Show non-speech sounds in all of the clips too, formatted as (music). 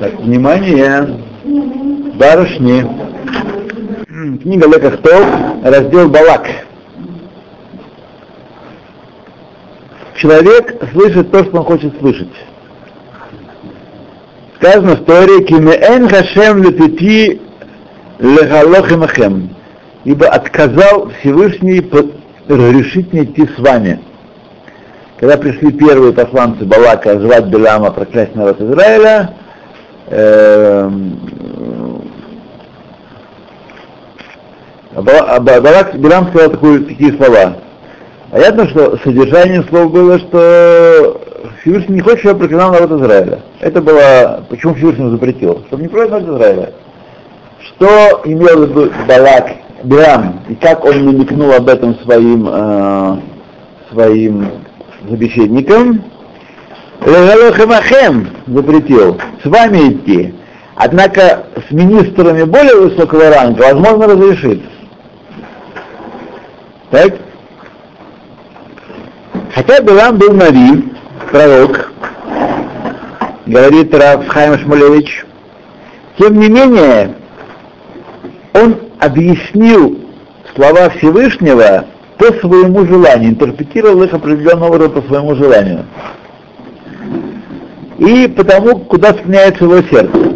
Так, внимание, барышни. Книга Лекахтов, раздел Балак. Человек слышит то, что он хочет слышать. Сказано в Торе, «Кимеэн хашем летити лехалохимахем», ибо отказал Всевышний разрешить мне идти с вами. Когда пришли первые посланцы Балака звать Беляма проклясть народ Израиля, эм, Балак Белям сказал такие, такие слова. Понятно, что содержание слов было, что Всевышний не хочет, чтобы проклинал народ Израиля. Это было, почему Всевышний запретил? Чтобы не проклинать народ Израиля. Что имел в виду Балак Бирам, и как он намекнул об этом своим, э, своим собеседникам, Легалохемахем запретил с вами идти. Однако с министрами более высокого ранга возможно разрешить. Так? Хотя Билам был Нави, пророк, говорит Раф Хайм Шмулевич, тем не менее, он объяснил слова Всевышнего по своему желанию, интерпретировал их определенного рода по своему желанию. И потому, куда склоняется его сердце.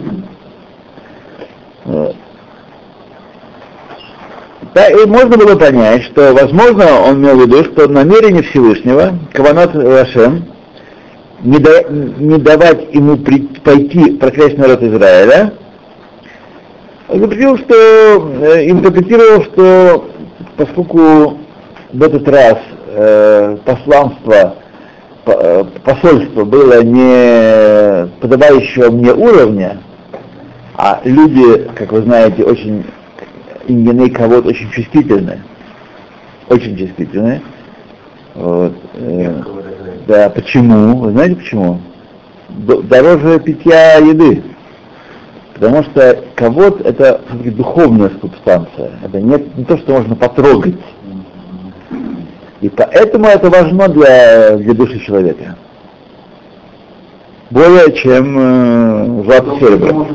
Да, и можно было понять, что, возможно, он имел в виду, что намерение Всевышнего, Каванат Рашем, не, да, не давать ему при, пойти проклясть народ Израиля, запретил, что, э, интерпретировал, что поскольку в этот раз э, посланство, посольство было не подобающего мне уровня, а люди, как вы знаете, очень именные кого-то очень чувствительные, очень чувствительные. Вот, э, да, почему? Вы знаете почему? Дороже питья еды. Потому что кавод это духовная субстанция. Это не, не то, что можно потрогать. И поэтому это важно для, для души человека. Более чем э, золото серебро.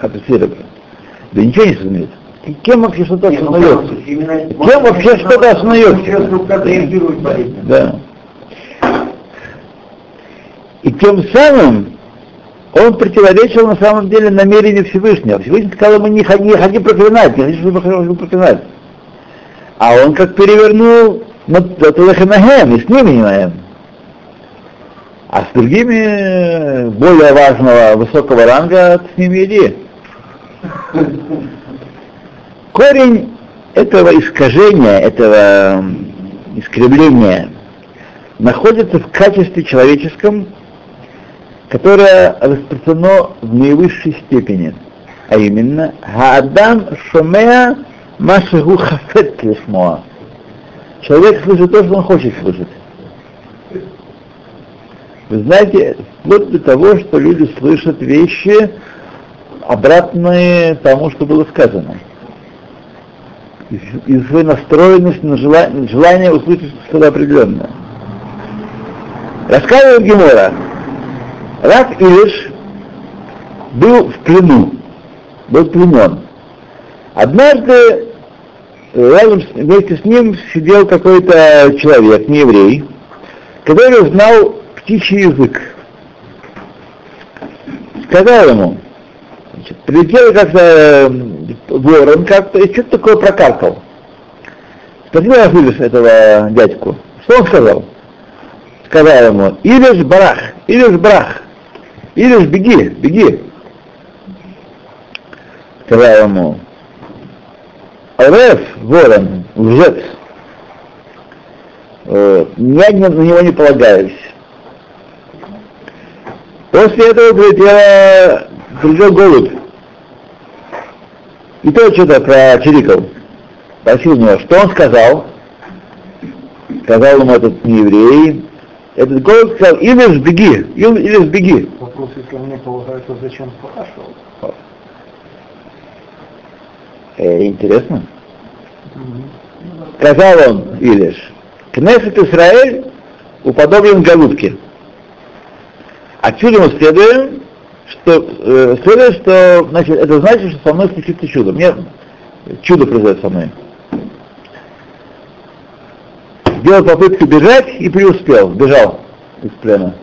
Это серебро. Да ничего не осознает. И кем вообще что-то ну, осознается? Кем вообще что-то осознается? Да. И тем самым он противоречил на самом деле намерению Всевышнего. Всевышний сказал ему не не ходи проклинать, не ходи, чтобы проклинать. А он как перевернул Лехемахем, и с ними не А с другими более важного, высокого ранга с ними иди. Корень этого искажения, этого искривления находится в качестве человеческом, которое распространено в наивысшей степени, а именно Хаадам Шомеа Машаху Хафет Лишмоа. Человек слышит то, что он хочет слышать. Вы знаете, вплоть до того, что люди слышат вещи, обратные тому, что было сказано. И свою настроенность на желание, желание услышать что-то определенное. Рассказывает Гемора, Рак Илиш был в плену, был пленен. Однажды рядом вместе с ним сидел какой-то человек, не еврей, который знал птичий язык. Сказал ему, значит, прилетел как-то э, ворон как-то и что-то такое прокаркал. Спросил Афилиш этого дядьку, что он сказал? Сказал ему, Илиш барах, Илиш барах, Илиш беги, беги. Сказал ему, Реф, ворон, лжец, вот, я на него не полагаюсь. После этого прилетела придет голубь. И то что-то про Чириков. Спросил у него, что он сказал? Сказал ему этот нееврей. Этот голубь сказал, или сбеги, или сбеги. Вопрос, если мне полагается, зачем спрашивал? Э, интересно. Сказал он, Илиш, Кнессет Израиль уподоблен голубке. Отсюда мы следуем, что э, следует, что значит, это значит, что со мной случится чудо. Мне чудо произойдет со мной. Сделал попытку бежать и преуспел, бежал из плена.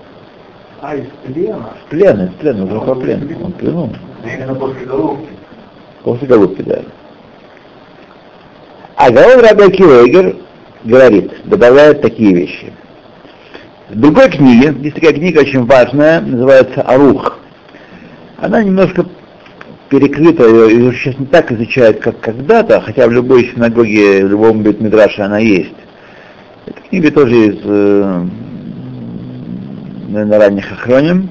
А, из плена? Из плена, из плена, уже по плену. Он. Именно после головки. После голубки, да. А Гаон Раби Акивейгер говорит, добавляет такие вещи. В другой книге, есть такая книга очень важная, называется «Арух». Она немножко перекрыта, ее сейчас не так изучают, как когда-то, хотя в любой синагоге, в любом бетмидраше она есть. Эта книга тоже из, э, наверное, ранних охроним,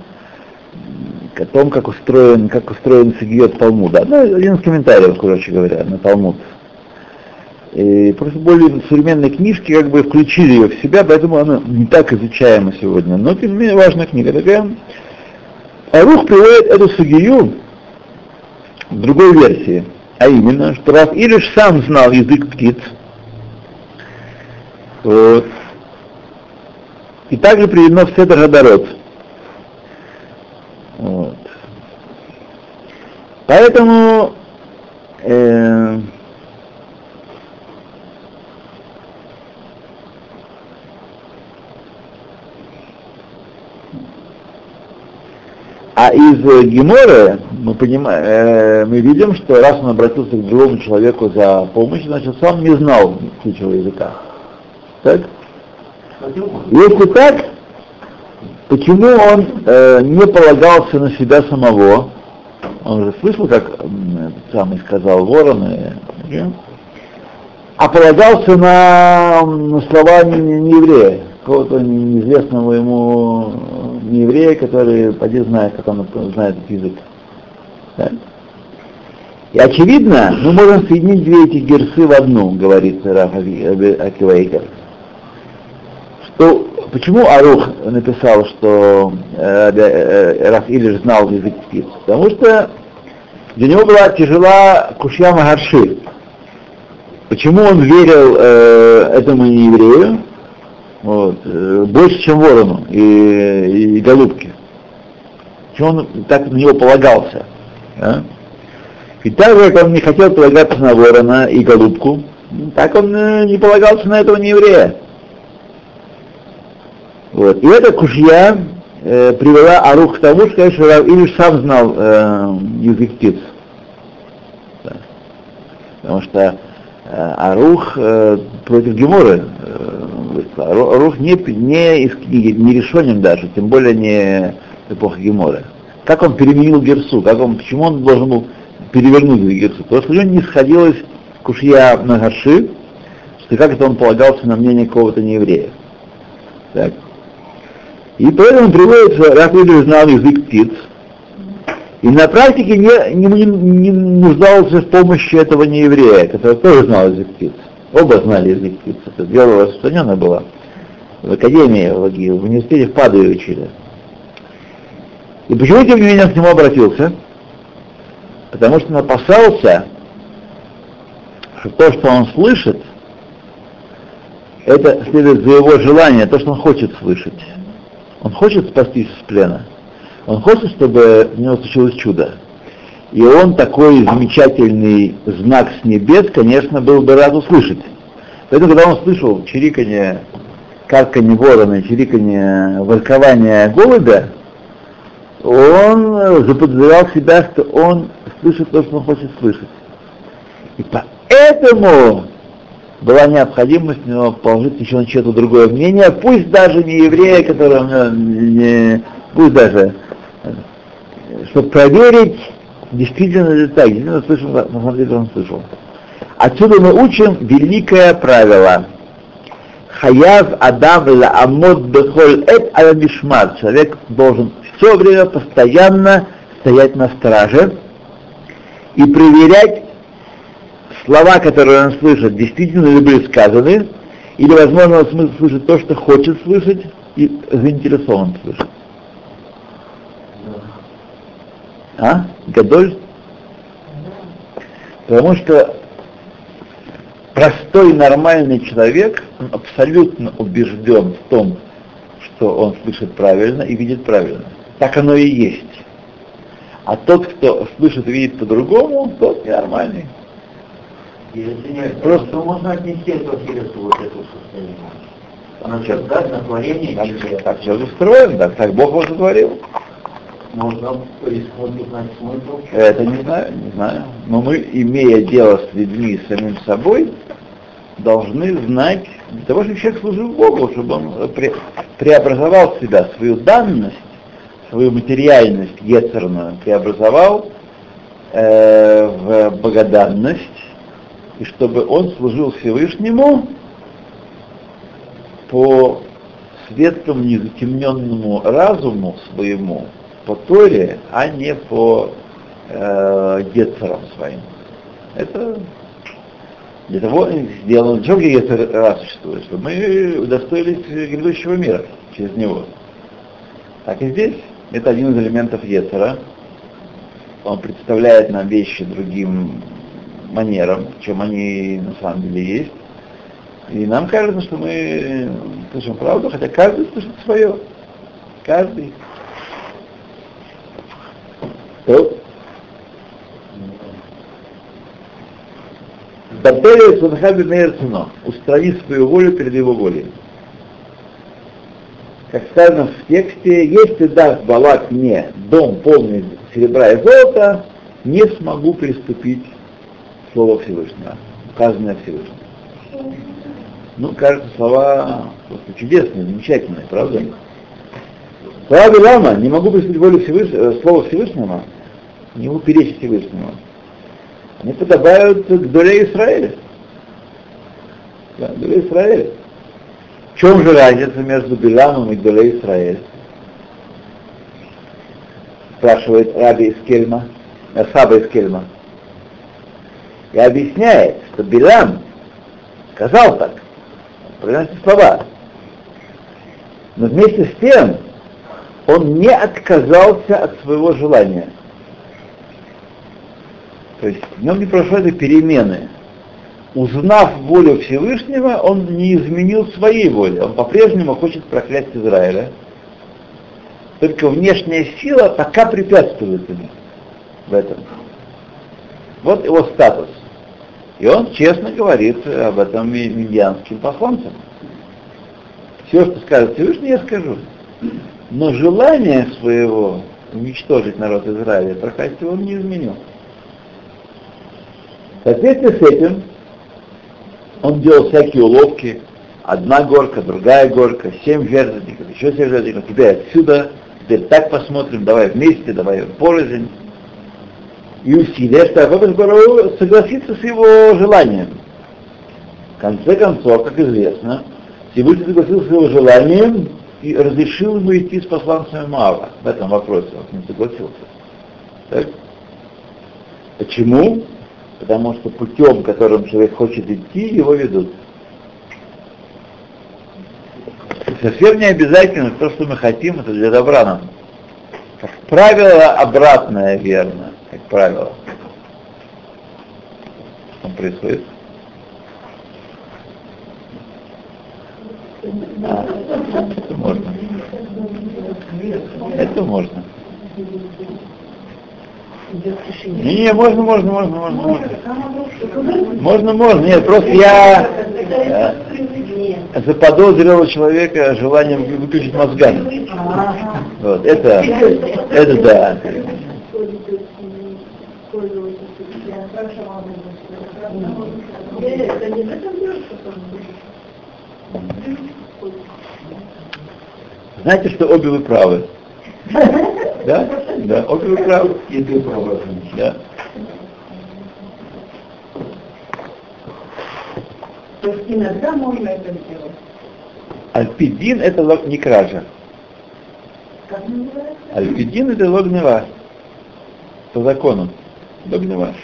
о том, как устроен, как устроен Сигиот Талмуда. Ну, один из комментариев, короче говоря, на Талмуд. И просто более современные книжки как бы включили ее в себя, поэтому она не так изучаема сегодня. Но, тем не менее, важная книга такая. Арух приводит эту сугию в другой версии, а именно, что Раф Илиш сам знал язык птиц, вот. и также приведено в Седр Гадарот. Вот. Поэтому э, А из э, Геморы мы, понимаем, э, мы видим, что раз он обратился к другому человеку за помощью, значит, сам не знал птичьего языка. Так? Если так, почему он э, не полагался на себя самого? Он же слышал, как э, сам и сказал ворон, и, а полагался на, на слова нееврея, какого-то неизвестного ему нееврея, который поди знает, как он знает этот язык. Да? И очевидно, мы можем соединить две эти герсы в одну, говорит Раф Акивейкер. Что, почему Арух написал, что э, э, Раф Илиш знал язык птиц? Потому что для него была тяжела Кушья Магарши. Почему он верил э, этому нееврею? Вот, э, больше, чем ворону и, и, голубке. Почему он так на него полагался? А? И так же, как он не хотел полагаться на ворона и голубку, так он э, не полагался на этого нееврея. Вот. И эта кушья э, привела Арух к тому, что, конечно, Илиш сам знал э, язык птиц. Да. Потому что э, Арух э, против Геморы э, Арух не, не из книги, не решением даже, тем более не эпоха Геморы. Как он переменил Герсу, как он, почему он должен был перевернуть Герсу? Потому что у него не сходилась кушья на Гаши, что как это он полагался на мнение кого-то нееврея. Так. И поэтому приводится, люди знал язык птиц, и на практике не, не, не нуждался в помощи этого нееврея, который тоже знал язык птиц. Оба знали язык птиц. Это дело распространенное было. В академии, в, в университете в Падуе учили. И почему, тем не менее, он к нему обратился? Потому что он опасался, что то, что он слышит, это следует за его желание, то, что он хочет слышать. Он хочет спастись из плена. Он хочет, чтобы у него случилось чудо. И он такой замечательный знак с небес, конечно, был бы рад услышать. Поэтому, когда он слышал чириканье, карканье ворона, чириканье, воркование голубя, он заподозревал себя, что он слышит то, что он хочет слышать. И поэтому была необходимость у него положить еще на чье-то другое мнение, пусть даже не еврея, который не, пусть даже, чтобы проверить, действительно ли так, действительно слышал, на самом деле он слышал. Отсюда мы учим великое правило. Хаяв Адам Амод Бехоль Эт Аламишмар. Человек должен все время постоянно стоять на страже и проверять слова, которые он слышит, действительно ли были сказаны, или, возможно, он слышит то, что хочет слышать, и заинтересован слышать. А? Гадоль? Потому что простой нормальный человек, он абсолютно убежден в том, что он слышит правильно и видит правильно. Так оно и есть. А тот, кто слышит и видит по-другому, тот ненормальный. Нет, Просто- то можно отнести это к вот это состояние. Она сейчас даст на творение Так, так все устроено, так, так Бог его сотворил. Можно рискнуть узнать смысл. Это не знаю, не знаю. Но мы, имея дело с людьми, с самим собой, должны знать, для того, чтобы человек служил Богу, чтобы он пре- преобразовал себя, свою данность, свою материальность ецерную, преобразовал э, в богоданность, и чтобы он служил Всевышнему по светлому, незатемненному разуму своему, по Торе, а не по э, Ецерам своим. Это для того сделано. Чего Ецер раз существует? Чтобы мы удостоились грядущего мира через него. Так и здесь. Это один из элементов Ецера. Он представляет нам вещи другим манерам, чем они на самом деле есть. И нам кажется, что мы слышим правду, хотя каждый слышит свое. Каждый. То. Батэрия Сунхаби Мейрцуно. Устрани свою волю перед его волей. Как сказано в тексте, если даст Балак мне дом полный серебра и золота, не смогу приступить слово Всевышнего, указанное Всевышним. Ну, кажется, слова просто чудесные, замечательные, правда? Слова Билама, не могу приступить волю Всевышнего, слово Всевышнего, не могу перечить Всевышнему. Они подобают к доле Израиля. Да, доле Израиля. В чем же разница между Биламом и долей Израиля? Спрашивает Раби из Кельма, э, из Кельма. И объясняет, что Билам сказал так, произносит слова. Но вместе с тем он не отказался от своего желания. То есть в нем не прошло этой перемены. Узнав волю Всевышнего, он не изменил своей воли. Он по-прежнему хочет проклясть Израиля. Только внешняя сила пока препятствует ему в этом. Вот его статус. И он честно говорит об этом медианским посланцам. Все, что скажет Всевышний, я скажу. Но желание своего уничтожить народ Израиля, проклясть его, он не изменил. В соответствии с этим он делал всякие уловки. Одна горка, другая горка, семь жертвенников, еще семь жертвенников. Теперь отсюда, теперь так посмотрим, давай вместе, давай порознь. И усилия, что Акодыш согласится с его желанием. В конце концов, как известно, Всевышний согласился с его желанием и разрешил ему идти с посланцами Маава в этом вопросе. Он не согласился. Так? Почему? Потому что путем, которым человек хочет идти, его ведут. Совсем не обязательно то, что мы хотим, это для добра нам. Как правило, обратное верно, как правило. Что происходит? А, это можно. Это можно. Не, не, можно, можно, можно, можно, можно. Можно, можно. Нет, просто я э, заподозрил человека желанием выключить мозгами. Вот, это, это да. Знаете, что обе вы правы. (laughs) Да? Да, обе вы правы. И ты прав. Да. То есть иногда можно это сделать. Альпидин это лог не кража. Как называется? Альпидин это логнева. По закону. Логнева.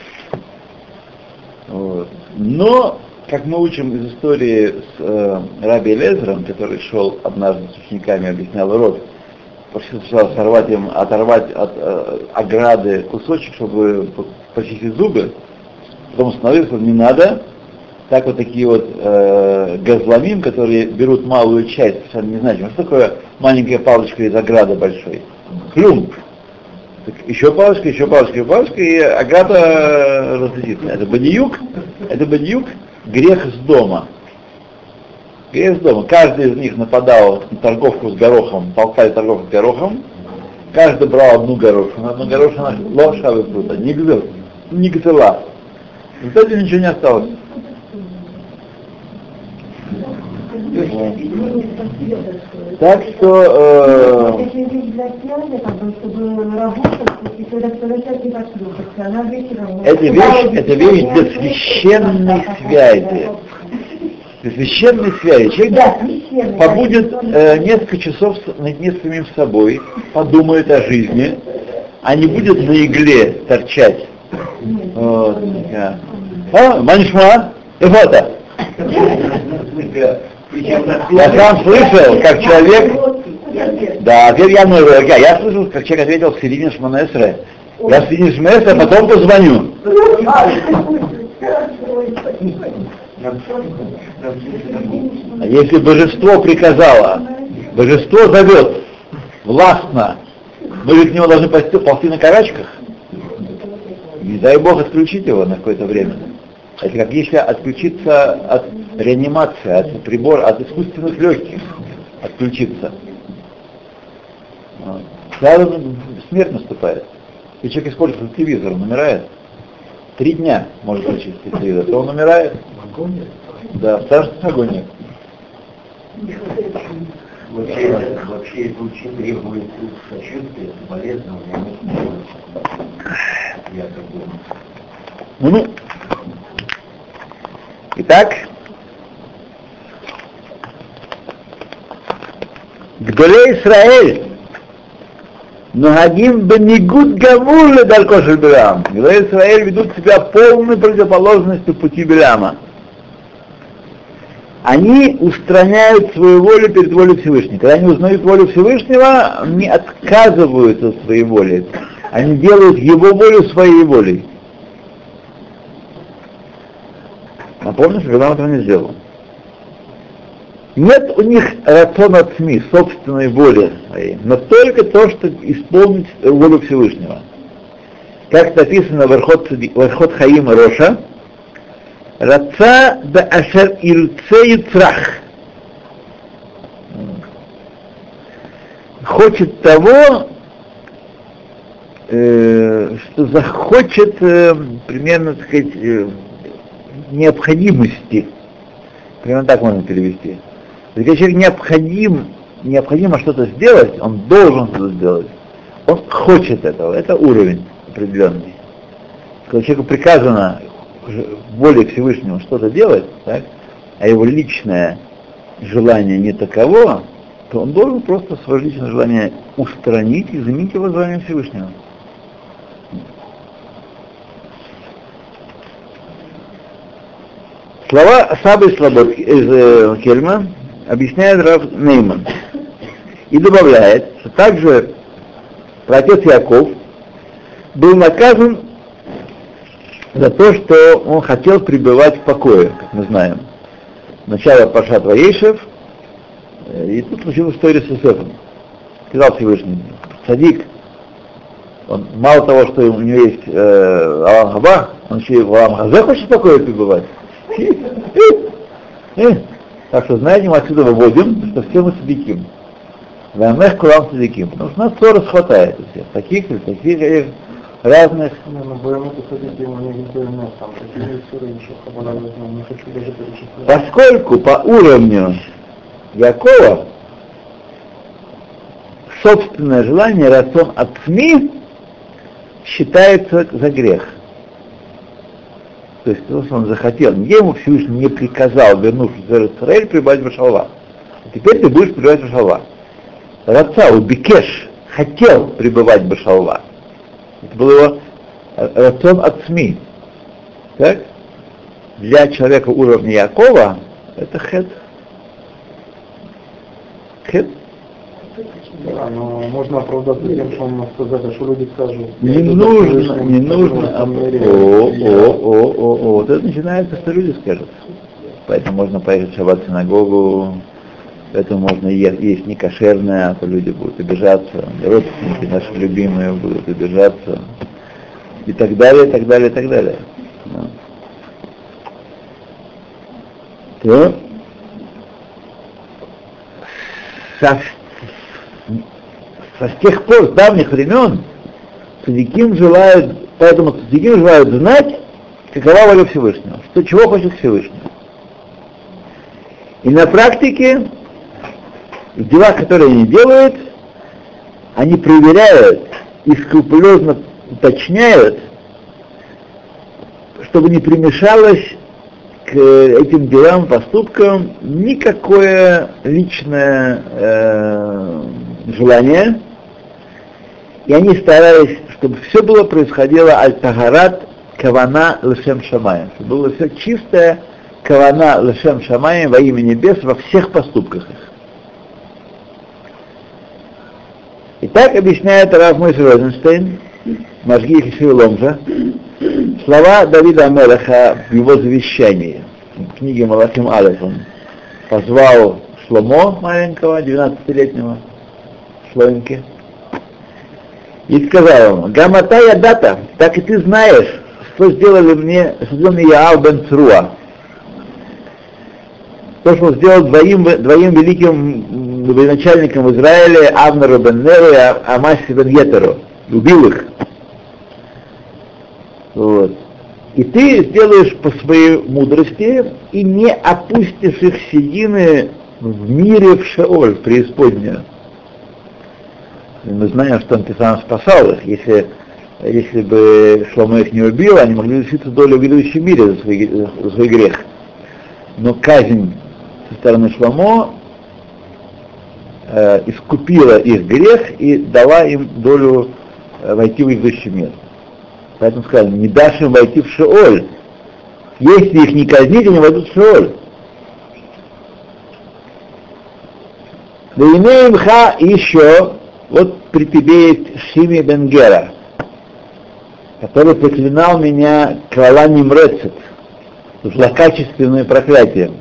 Вот. Но, как мы учим из истории с э, Раби Лезером, который шел однажды с учениками, объяснял урок, просил сначала сорвать им, оторвать от э, ограды кусочек, чтобы по- почистить зубы, потом остановился, не надо, так вот такие вот э, газламим, которые берут малую часть, совершенно не значимо. Что такое маленькая палочка из ограды большой? Клюм. Так еще палочка, еще палочка, еще палочка, и ограда разлетится. Это бадиюк, это бадиюк, грех с дома. С дома. Каждый из них нападал на торговку с горохом, толкали торговку с горохом, каждый брал одну горошину, одну горошину лоша выпрута, не гзел, не гзела. В итоге ничего не осталось. Так что э, Это вещь, это вещь для священной связи. Священной связи. Человек Да, побудет э, несколько часов с- наедине с самим собой, подумает о жизни, а не будет на игле торчать. Вот. А, Манишма, и фото. Я сам слышал, как человек, да, теперь я, ну, я, я слышал, как человек ответил в середине Шманесре. Я в середине Шманесре, а потом позвоню. А если божество приказало, божество зовет властно, мы же к нему должны ползти, ползти на карачках. Не дай Бог отключить его на какое-то время. Это как если отключиться от реанимации, от прибора, от искусственных легких отключиться. Сразу смерть наступает. И человек использует телевизор, он умирает. Три дня может включить телевизор, то он умирает. Да, страшная агония. Вообще, вообще это очень требует сочувствия, соболезнования. Я так думаю. Итак, Гдоле Исраэль, Нагим Бенигуд Гамур Ледарко Шельбирам. Гдоле Исраэль ведут себя полной противоположностью пути Биляма. Они устраняют свою волю перед волей Всевышнего. Когда они узнают волю Всевышнего, они отказываются от своей воли. Они делают его волю своей волей. Напомню, что Бинам этого не сделал. Нет у них рациона СМИ, собственной воли своей, но только то, что исполнить волю Всевышнего. Как написано в Архот, в Архот Хаим Роша, Раца да ашер ирце юцрах. Хочет того, э, что захочет э, примерно, так сказать, э, необходимости. Примерно так можно перевести. Когда человек необходим, необходимо что-то сделать, он должен что-то сделать. Он хочет этого. Это уровень определенный. Когда человеку приказано воле Всевышнего что-то делать, так, а его личное желание не таково, то он должен просто свое личное желание устранить и заменить его желанием Всевышнего. Слова Сабы Слобод из э, Кельма объясняет Раф Нейман и добавляет, что также отец Яков был наказан за то, что он хотел пребывать в покое, как мы знаем. Сначала Пашат Ваешев, э, и тут случилась история с Иосифом. Сказал Всевышний, садик, он мало того, что у него есть э, Алам Хаба, он еще и в Алам Хазе хочет в покое пребывать. Так что, знаете, мы отсюда выводим, что все мы садиким. Вамех кулам садиким. Потому что нас ссоры хватает у всех. Таких и таких разных. Поскольку по уровню Якова собственное желание, рацион от СМИ считается за грех. То есть то, что он захотел. Не ему Всевышний не приказал, вернувшись в Израиль, прибавить Башалва. А теперь ты будешь пребывать Башалва. Раца, у Бекеш хотел пребывать Башалва. Это был его э, рацион от СМИ. Так? Для человека уровня Якова это хед. Хед. Да, но можно оправдаться тем, что он сказать, а что люди скажут. Не нужно, не нужно. О, о, о, о, о, о. Вот это начинается, что люди скажут. Поэтому можно поехать в шаббат в синагогу, Поэтому можно есть не кошерное, а то люди будут обижаться, родственники наши любимые будут обижаться. И так далее, и так далее, и так далее. Да. То со, со тех пор, с давних времен, садиким желают, поэтому садиким желают знать, какова воля Всевышнего, что, чего хочет Всевышний. И на практике в делах, которые они делают, они проверяют и скрупулезно уточняют, чтобы не примешалось к этим делам, поступкам никакое личное э, желание, и они старались, чтобы все было происходило аль-тахарат кавана лешем шамаем, чтобы было все чистое кавана лешем шамаем во имя небес во всех поступках их. И так объясняет Раф Мойс Розенштейн, Машгих и Ломжа, слова Давида Амелаха в его завещании, в книге Малахим Алеф. Он позвал Шломо маленького, 12-летнего, Шлоенки, и сказал ему, Гаматая дата, так и ты знаешь, что сделали мне, что сделал мне Яал бен Цруа. То, что он сделал двоим, двоим великим начальником в Израиле Авнеру бен Неру и Амаси бен Етеру. Убил их. Вот. И ты сделаешь по своей мудрости и не опустишь их седины в мире в Шеоль, в преисподнюю. Мы знаем, что он сам спасал их. Если, если бы Шломо их не убил, они могли лишиться долю в грядущем мире за свой, за свой грех. Но казнь со стороны Шломо э, искупила их грех и дала им долю э, войти в грядущий мир. Поэтому сказали, не дашь им войти в Шеоль. Если их не казнить, они войдут в Шеоль. Да имеем ха еще, вот при тебе есть Шими Бенгера, который проклинал меня Крала Нимрецет, злокачественное проклятие.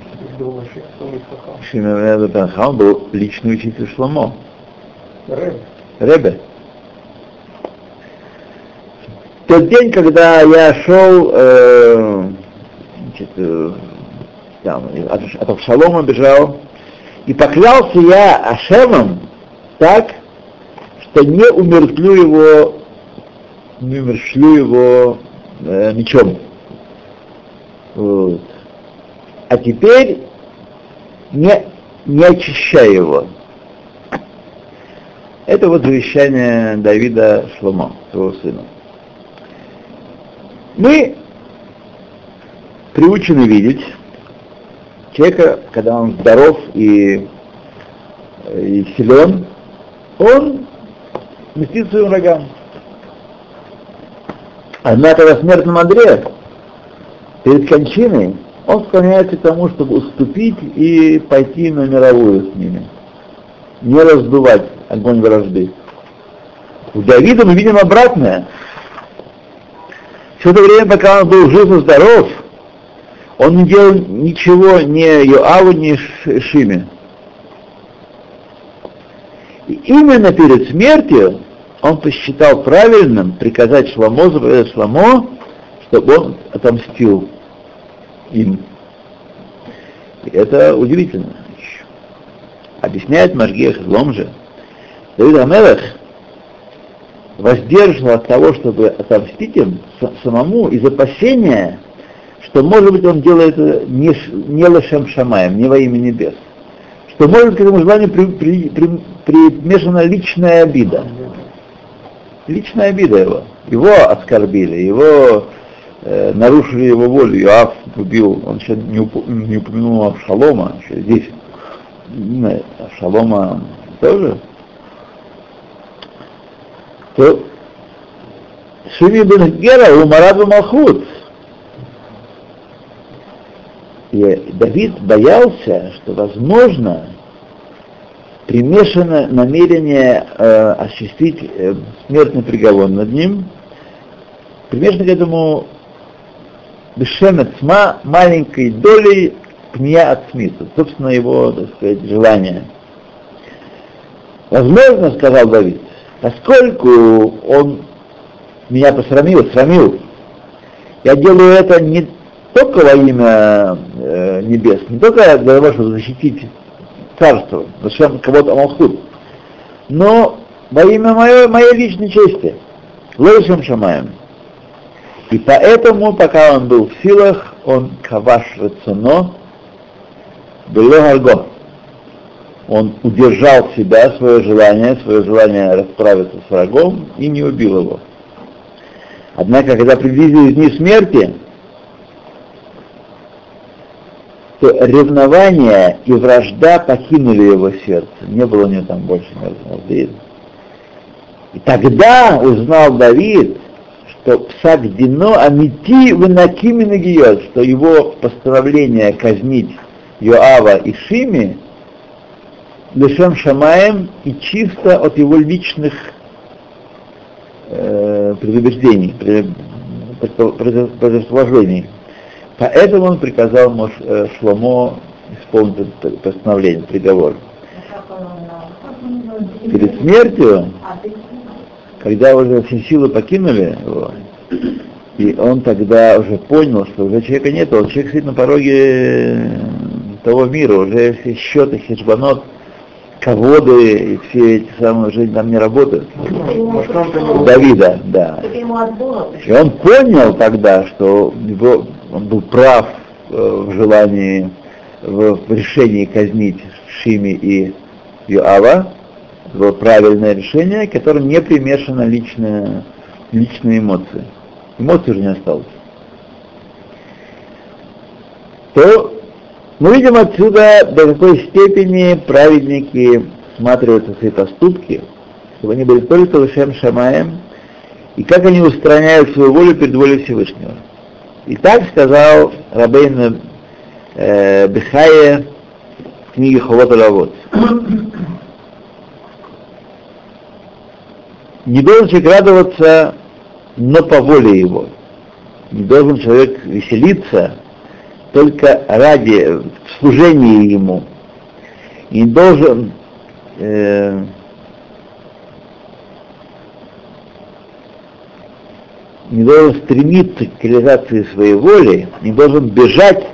Шимон Бен был личный учитель Шломо. Ребе. В тот день, когда я шел, э, значит, э, там, от, от Авшалома бежал, и поклялся я Ашемом так, что не умертвлю его, не умершлю его э, мечом. Вот. А теперь не, не очищай его. Это вот завещание Давида Шломо, своего сына. Мы приучены видеть человека, когда он здоров и, и силен, он мстит своим врагам. Однако на смертном одре, перед кончиной, он склоняется к тому, чтобы уступить и пойти на мировую с ними. Не раздувать огонь вражды. У Давида мы видим обратное. Все это время, пока он был жив и здоров, он не делал ничего ни Йоаву, ни Шиме. И именно перед смертью он посчитал правильным приказать Шламо, Шламо, чтобы он отомстил им. И это удивительно. Объясняет Машгех Злом же. Давид Амелах воздерживал от того, чтобы отомстить им самому из опасения, что, может быть, он делает это не, не лошем шамаем, не во имя небес. Что, может, к этому желанию при, при, при, примешана личная обида. Личная обида его. Его оскорбили, его э, нарушили его волю, Иоав убил, он еще не, уп, не упомянул Авшалома, еще здесь, Авшалома тоже, то Шими бен Гера умарад Малхут. И Давид боялся, что, возможно, примешано намерение э, осуществить э, смертный приговор над ним, примешано к этому Бешемет Сма маленькой долей пня от смита, собственно, его, так сказать, желание. Возможно, сказал Давид, поскольку он меня посрамил, срамил, я делаю это не только во имя э, небес, не только для того, чтобы защитить царство, зачем кого-то Амалхут, но во имя моей, моей личной чести, лучшим шамаем. И поэтому, пока он был в силах, он каваш рацуно, было Он удержал себя, свое желание, свое желание расправиться с врагом и не убил его. Однако, когда приблизились дни смерти, то ревнование и вражда покинули его сердце. Не было у него там больше мертвых И тогда узнал Давид, что псак Дино Амити Венакими Нагиот, что его постановление казнить Йоава и Шими лишен Шамаем и чисто от его личных э, предубеждений, предположений. Поэтому он приказал Мош, э, Шломо исполнить постановление, приговор. Перед смертью, когда уже все силы покинули его, и он тогда уже понял, что уже человека нет, он человек сидит на пороге того мира, уже все счеты, хешбанот, ководы и все эти самые уже там не работают. Давида, да. И он понял тогда, что его, он был прав э, в желании, в решении казнить Шими и Юава. Было правильное решение, которое не примешано личные, личные эмоции. Эмоций уже не осталось. То мы видим отсюда, до какой степени праведники всматриваются в свои поступки, чтобы они были только Лышем Шамаем, и как они устраняют свою волю перед волей Всевышнего. И так сказал Рабейн э, Бехае в книге Ховот Лавот. Не должен человек радоваться, но по воле его. Не должен человек веселиться, только ради служения ему. И должен э, не должен стремиться к реализации своей воли, не должен бежать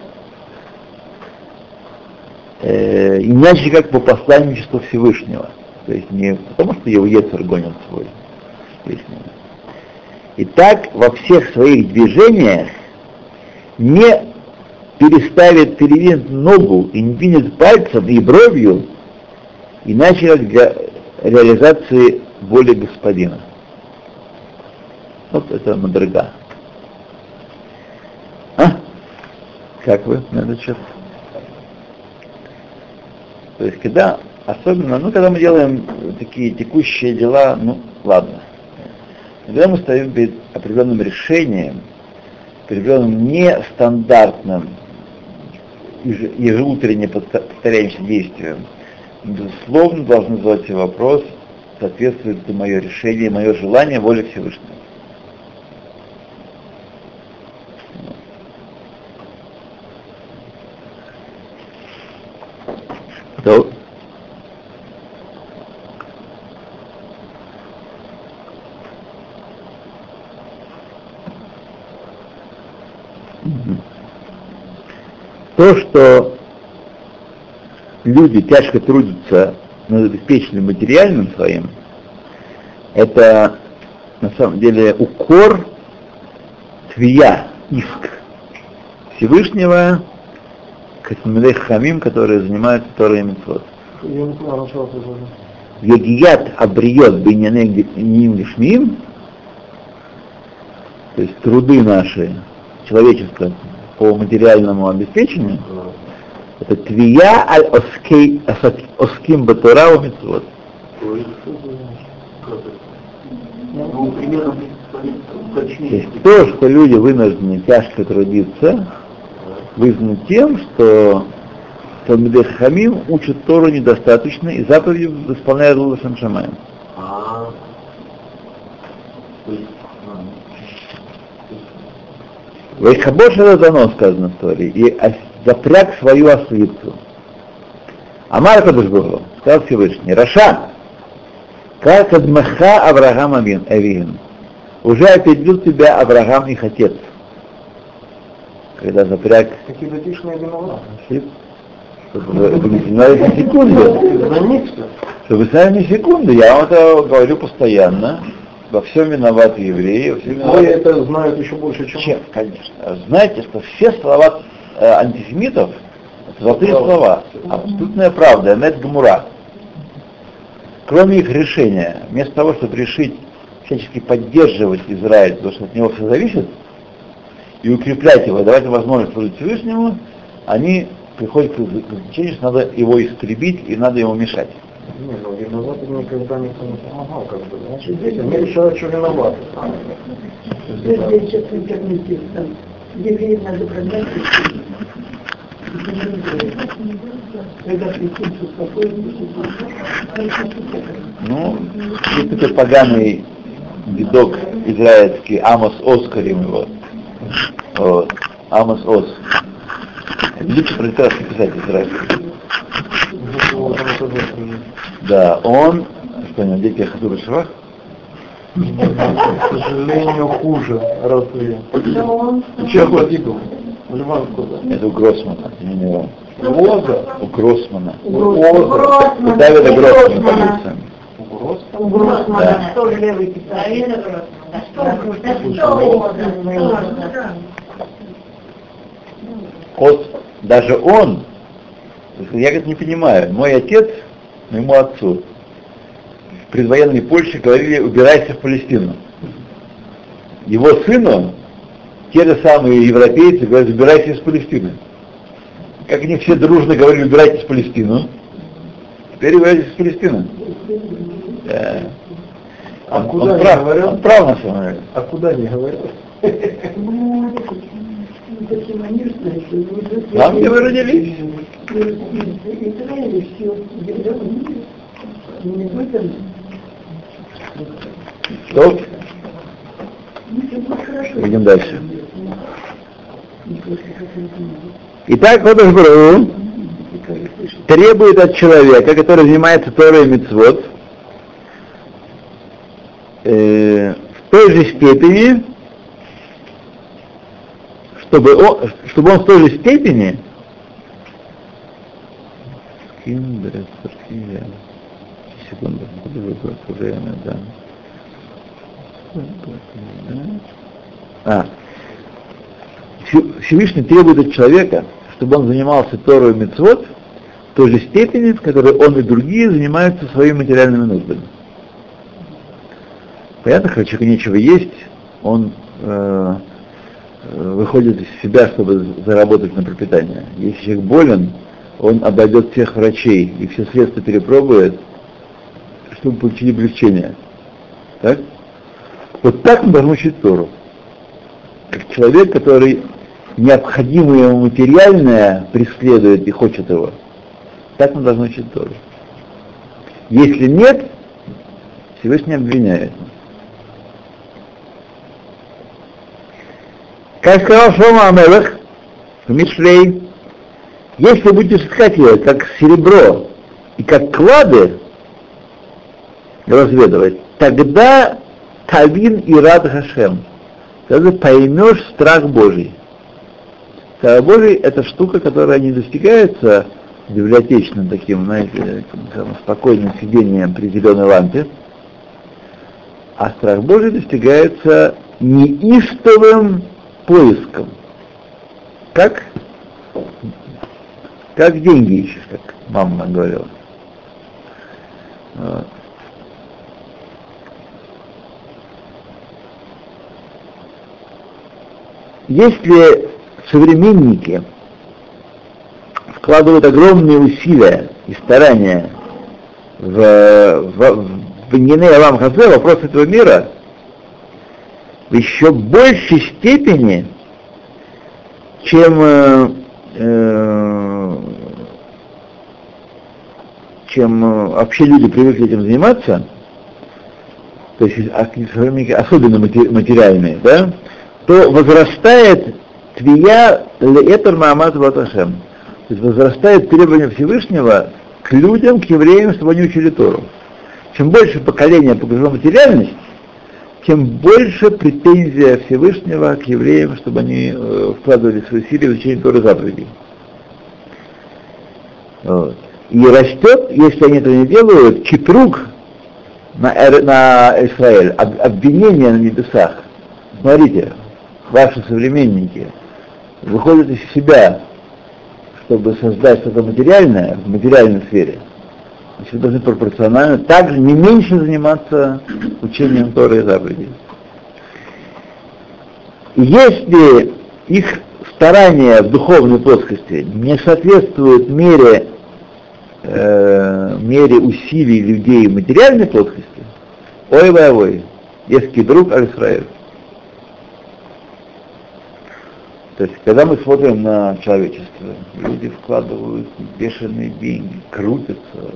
э, иначе как по посланничеству Всевышнего. То есть не потому, что его Ецер гонит свой. И так во всех своих движениях не переставит, перевинет ногу и не двинет пальцем и бровью, иначе как для реализации воли господина. Вот это мадрага. А? Как вы на этот счет? То есть, когда, особенно, ну, когда мы делаем такие текущие дела, ну, ладно. Когда мы стоим перед определенным решением, определенным нестандартным ежеутренне повторяемся действием, безусловно, должны задать себе вопрос, соответствует ли мое решение, мое желание воле Всевышнего. То, то, что люди тяжко трудятся над обеспечением материальным своим, это на самом деле укор, твия, иск Всевышнего к Хамим, которые занимаются Торой Митцвот. Ягият обриет бинянем лишмим, то есть труды наши, человеческое, по материальному обеспечению, это твия аль оским батура у митцвот. То есть то, что люди вынуждены тяжко трудиться, вызвано тем, что Талмидех Хамим учат Тору недостаточно и заповеди исполняют Лулашем Шамаем. Вайхабош это дано, сказано в Торе. И запряг свою ослицу. Амар Кадышбуру, сказал Всевышний, Раша, как адмаха Авраам Амин, Эвин, уже опередил тебя Авраам их отец. Когда запряг Какие затишные виноваты. чтобы вы, не знали ни секунды. Чтобы вы знали ни секунды, я вам это говорю постоянно. Во всем виноваты евреи, во всем Вы виноваты это знают еще больше, чем чем, конечно. Знаете, что все слова э, антисемитов золотые Правда. слова, абсолютная правда, эмет гмура. Кроме их решения, вместо того, чтобы решить всячески поддерживать Израиль, потому что от него все зависит, и укреплять его, давать возможность служить Всевышнему, они приходят к заключению, что надо его истребить и надо ему мешать. Не, ну виноваты никогда никто не помогал, как бы, значит, здесь они решают, что виноваты. Здесь сейчас в интернете, там, надо продать. Когда прикинься спокойно, Ну, есть такой поганый дедок израильский, Амос Оскарим его. Вот. Амос Ос. Великий прекрасный писатель израильский. Да, он, что у него дети Хазур Швах, К сожалению, хуже росли. Чего хуже? погибл? В Ливанскую, да. это у Гроссмана, не у него. Угроза? У Гроссмана. Угроза. У Давида Гроссмана? У Гроссмана Да. тоже левый писатель. Вот даже он, я говорит, не понимаю, мой отец, моему отцу, в предвоенной Польше говорили, убирайся в Палестину. Его сыну, те же самые европейцы говорят, убирайся из Палестины. Как они все дружно говорили, убирайтесь в Палестину, теперь убирайтесь из Палестины. Да. А Он- куда он прав, говорят? он прав на самом деле. А куда они говорят? (laughs) Там, где вы родились. Что? Будем дальше. Итак, Кодыш Бару требует от человека, который занимается Торой и Митцвот, э, в той же степени, чтобы он, чтобы он в той же степени секунду, буду выбрать время, да. А, Всевышний требует от человека, чтобы он занимался Торой и Митцвот в той же степени, в которой он и другие занимаются своими материальными нуждами. Понятно, человеку нечего есть, он э, выходит из себя, чтобы заработать на пропитание. Если человек болен, он обойдет всех врачей и все средства перепробует, чтобы получить облегчение. Так? Вот так мы должны учить Тору. Как человек, который необходимое ему материальное преследует и хочет его. Так мы должны учить Тору. Если нет, Всевышний обвиняет. Как сказал Шлома Амелах в Мишлей, если будешь искать его как серебро и как клады разведывать, тогда Тавин и Рад Хашем. Тогда поймешь страх Божий. Страх Божий это штука, которая не достигается библиотечным таким, знаете, спокойным сидением при зеленой лампе, а страх Божий достигается неистовым поиском. Как? Как деньги ищешь, как мама говорила. Если современники вкладывают огромные усилия и старания в, в, в Нине Алам Хазе, вопрос этого мира, в еще большей степени, чем, э, э, чем э, вообще люди привыкли этим заниматься, то есть а- особенно мате- материальные, да, то возрастает Твия леэтер Маамад Ваташем. То есть возрастает требование Всевышнего к людям, к евреям, чтобы они учили Тору. Чем больше поколения погружено в материальность, тем больше претензия Всевышнего к евреям, чтобы они э, вкладывали свои силы в изучение Торы заповедей. Вот. И растет, если они этого не делают, читрук на, на Израиль, об, обвинение на небесах. Смотрите, ваши современники выходят из себя, чтобы создать что-то материальное в материальной сфере, значит, должны пропорционально также не меньше заниматься учением Торы и заповедей. Если их старания в духовной плоскости не соответствуют мере, э, мере усилий людей в материальной плоскости, ой ой ой, есть друг Аль-Исраэль. То есть, когда мы смотрим на человечество, люди вкладывают бешеные деньги, крутятся,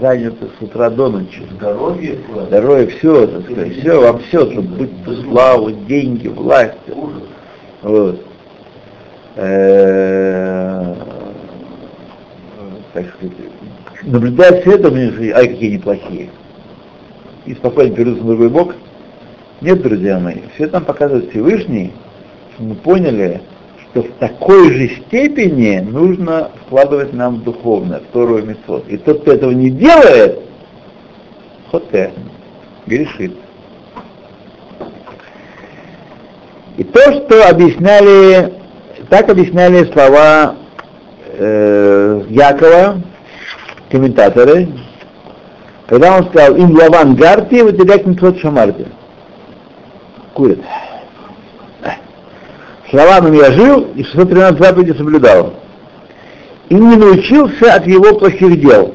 заняты с утра до ночи. Здоровье, Здоровье, все, так сказать, все, вам все, чтобы быть славу, деньги, власть. Вот. Э, так сказать, наблюдая все это, мне ай, какие неплохие. И спокойно перейдут на другой бок. Нет, друзья мои, все там показывает Всевышний, мы поняли, что в такой же степени нужно вкладывать нам духовное, вторую митцвот. И тот, кто этого не делает, хоте, грешит. И то, что объясняли, так объясняли слова э, Якова, комментаторы, когда он сказал, им лаван гарти, вот митцвот шамарти. Курят. Словами я жил и 613 заповедей соблюдал. И не научился от его плохих дел.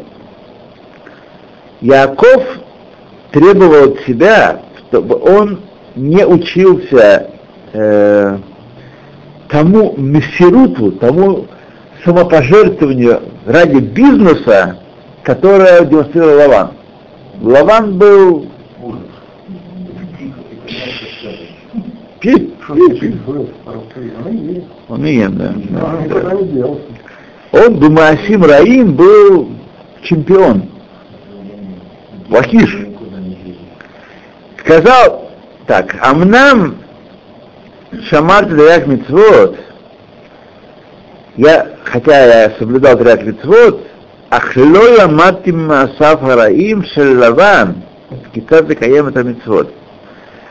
Яков требовал от себя, чтобы он не учился э, тому мессируту, тому самопожертвованию ради бизнеса, которое демонстрировал Лаван. Лаван был пи, он и ем, да. Он, Думасим Раим, был чемпион. Лахиш. Сказал так, Амнам Шамар Тряк Мицвод, я, хотя я соблюдал Тряк Мицвод, Ахлоя Матим Асаф Раим Шеллаван, Китар Каем это Мицвод.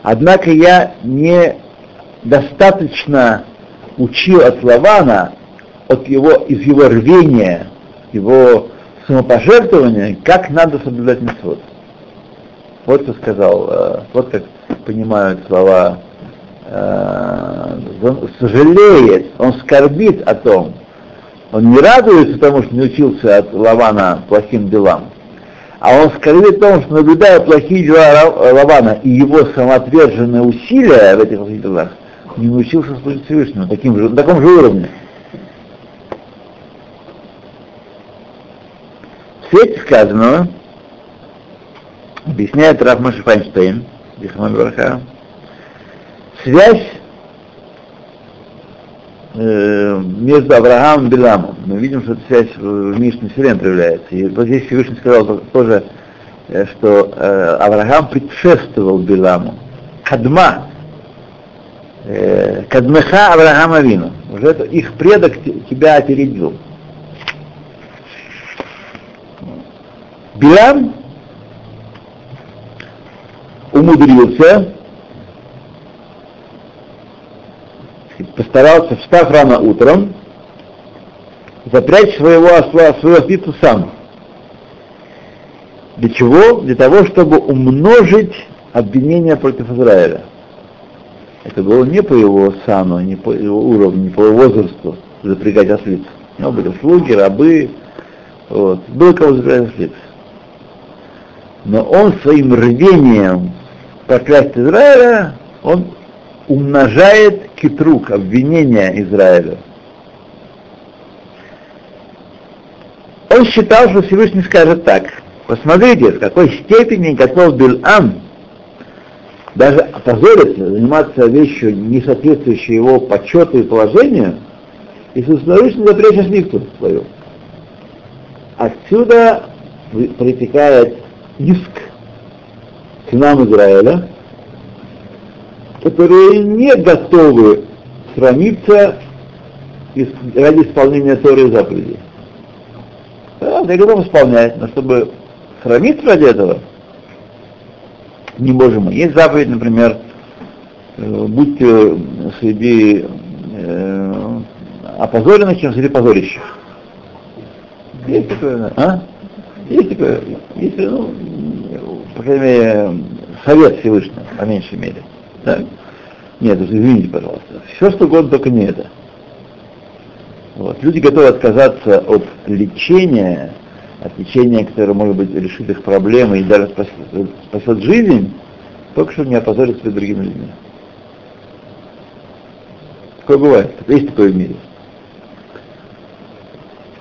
Однако я не достаточно учил от Лавана, от его, из его рвения, его самопожертвования, как надо соблюдать митцвот. Вот что сказал, э, вот как понимают слова, э, он сожалеет, он скорбит о том, он не радуется тому, что не учился от Лавана плохим делам, а он скорбит о том, что наблюдая плохие дела Лавана и его самоотверженные усилия в этих плохих делах, не научился служить Всевышнему таким же, на таком же уровне. В свете сказанного объясняет Раф Маша Файнштейн, связь между Авраамом и Биламом. Мы видим, что эта связь в Мишне все время проявляется. И вот здесь Всевышний сказал тоже, э, что э, Авраам предшествовал Биламу. Кадма, Кадмеха Авраам Авину. Уже это, их предок тебя опередил. Билам умудрился, постарался, встав рано утром, запрячь своего осла, свою ослицу сам. Для чего? Для того, чтобы умножить обвинения против Израиля. Это было не по его сану, не по его уровню, не по его возрасту запрягать ослиц. Него были слуги, рабы, вот. Было кого запрягать ослиц. Но он своим рвением проклясть Израиля, он умножает китрук, обвинения Израиля. Он считал, что Всевышний скажет так. Посмотрите, в какой степени готов был Ам даже опозориться, заниматься вещью, не соответствующей его почету и положению, и собственноручно запрячь ослицу свою. Отсюда протекает иск к нам Израиля, которые не готовы срамиться ради исполнения Торы и заповедей. Да, они готовы исполнять, но чтобы срамиться ради этого, не можем мы. Есть заповедь, например, э, будьте среди э, опозоренных, чем среди позорищих. Есть такое, а? Есть такое, есть, ну, по крайней мере, совет Всевышнего, по меньшей мере. Так? Нет, извините, пожалуйста. Все, что угодно, только не это. Вот. Люди готовы отказаться от лечения, от лечения, которое может быть решит их проблемы и даже спасет, жизнь, только чтобы не опозориться перед другими людьми. Такое бывает. Есть такое в мире.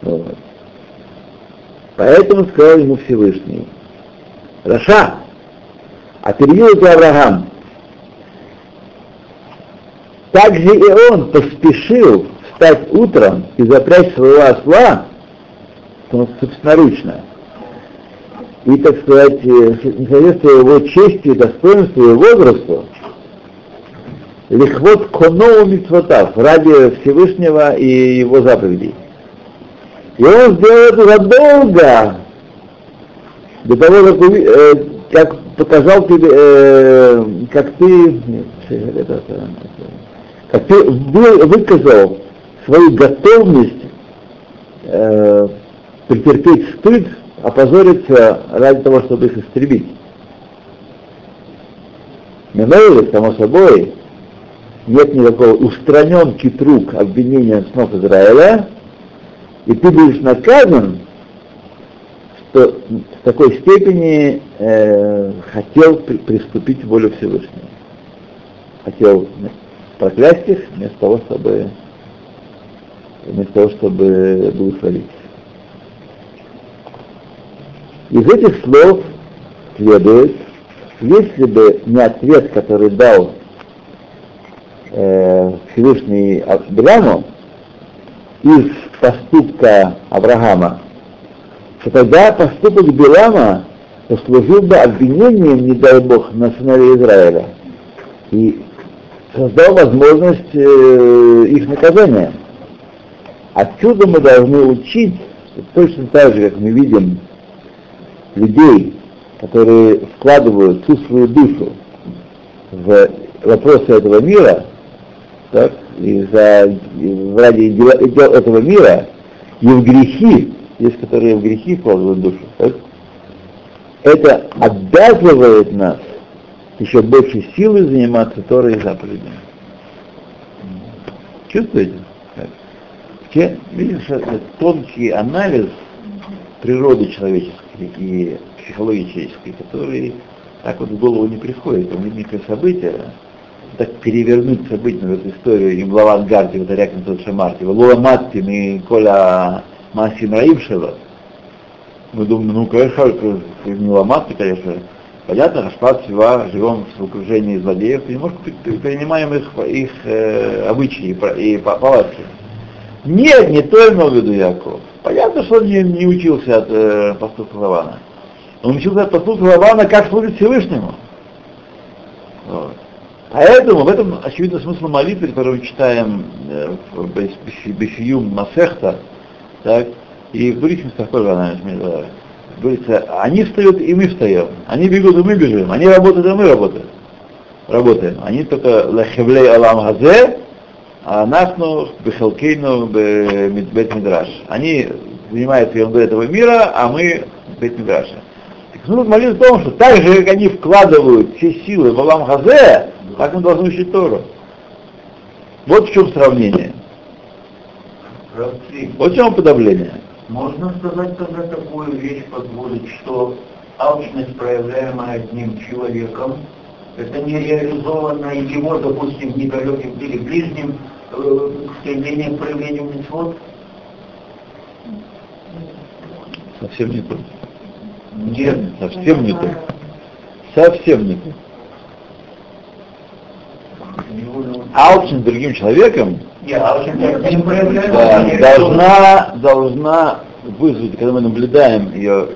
Вот. Поэтому сказал ему Всевышний, Раша, а перевел ты Авраам. Также и он поспешил встать утром и запрячь своего осла собственноручно. И, так сказать, не соответствуя его чести, достоинству и возрасту, лихвот конову митцвотав, ради Всевышнего и его заповедей. И он сделал это задолго, до того, как, э, как показал тебе, э, как ты, нет, это, это, вы, выказал свою готовность э, претерпеть стыд, опозориться ради того, чтобы их истребить. Миновили, само собой, нет никакого устранен китрук обвинения снов Израиля, и ты будешь наказан, что в такой степени э, хотел при, приступить к воле Всевышнего. Хотел проклясть их вместо того, чтобы вместо того, чтобы благословить. Из этих слов следует, если бы не ответ, который дал э, Всевышний Абраму из поступка Авраама, то тогда поступок Билама послужил бы обвинением, не дай Бог, на сыновей Израиля и создал возможность э, их наказания. Отсюда мы должны учить, точно так же, как мы видим людей, которые вкладывают всю свою душу в вопросы этого мира, так, и за, и ради дел этого мира, и в грехи, есть которые в грехи вкладывают душу, так, это обязывает нас еще больше силы заниматься Торой и заповедями. Чувствуете? Все, видишь, это тонкий анализ природы человеческой и психологии человеческой, который так вот в голову не приходит. Он некое событие, так перевернуть события в эту историю, и в авангарде, вот Арякин Шамарти, Лула Маттин и Коля Масин Раимшева, мы думаем, ну, конечно, не Ламатти, конечно, понятно, Рашпат, Сива, живем в окружении злодеев, и немножко перенимаем их, их э, обычаи и повадки. Нет, не то имел в виду Яков. Понятно, что он не, не учился от э, поступка Лавана. Он учился от поступка Лавана, как служить Всевышнему. Вот. Поэтому в этом очевидно смысл молитвы, которую мы читаем э, в Бефиюм Масехта, так, и в других местах тоже она говорится, они встают, и мы встаем. Они бегут, и мы бежим. Они работают, и мы работаем. Работаем. Они только лахевлей алам хазе, а Нахну, Бехалкейну, Бет Мидраш. Они занимаются ерундой этого мира, а мы Бет Мидраша. Нужно молиться о том, что так же, как они вкладывают все силы в Алам Хазе, так мы должны учить Тору. Вот в чем сравнение. Вот в чем подавление. Можно сказать тогда такую вещь, позволить, что алчность, проявляемая одним человеком, это не реализовано его, допустим, недалеким или ближнем э, стремление к проявлению митцвот? Совсем не то. Нет. Совсем не то. Совсем не то. алчность другим человеком Проявляется. да, должна, должна вызвать, когда мы наблюдаем ее,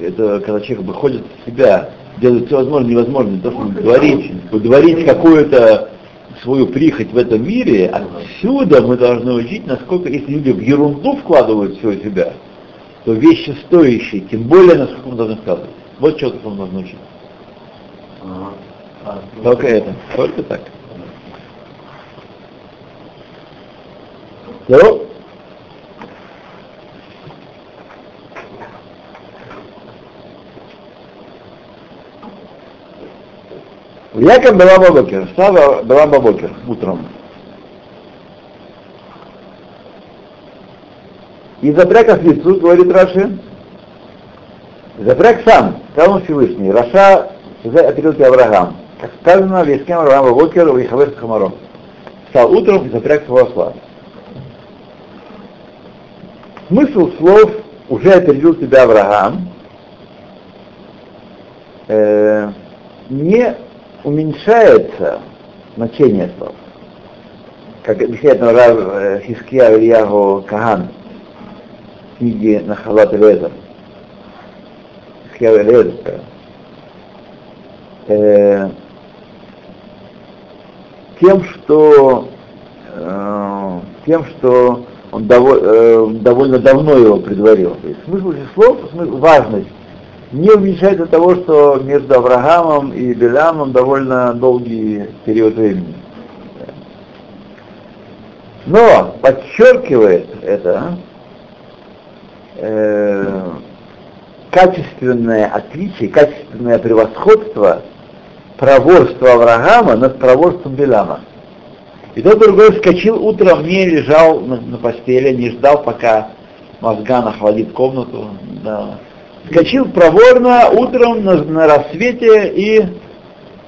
это когда человек выходит из себя, делает все возможное невозможное, то, чтобы удовлетворить, удовлетворить какую-то свою прихоть в этом мире, отсюда мы должны учить, насколько, если люди в ерунду вкладывают все себя, то вещи стоящие, тем более, насколько мы должны вкладывать. Вот что мы должны учить. А, Только это, только так. Ну, Яков была Бабокер, встала была Бабокер утром. И запряг ослицу, говорит Раши, запряг сам, сказал он Всевышний, Раша оперил тебя Авраам. Как сказано, Вескем Авраам Бабокер, Вихавеш Хамаром. Встал утром и запряг своего осла. Смысл слов уже опередил тебя Авраам, э, не уменьшается значение слов. Как объясняет Рав Хиския Ильягу Каган в книге Нахалат Элезер. Хиския. Э, тем, что э, тем, что он дово, э, довольно давно его предварил. То есть смысл этих слов, смысл, важность не уменьшает от того, что между Авраамом и Белямом довольно долгий период времени. Но подчеркивает это э, качественное отличие, качественное превосходство проворства Авраама над проворством Беляма. И тот другой вскочил утром, не лежал на, на постели, не ждал, пока Мозган охладит комнату. Да. Вскочил проворно утром на, на рассвете и,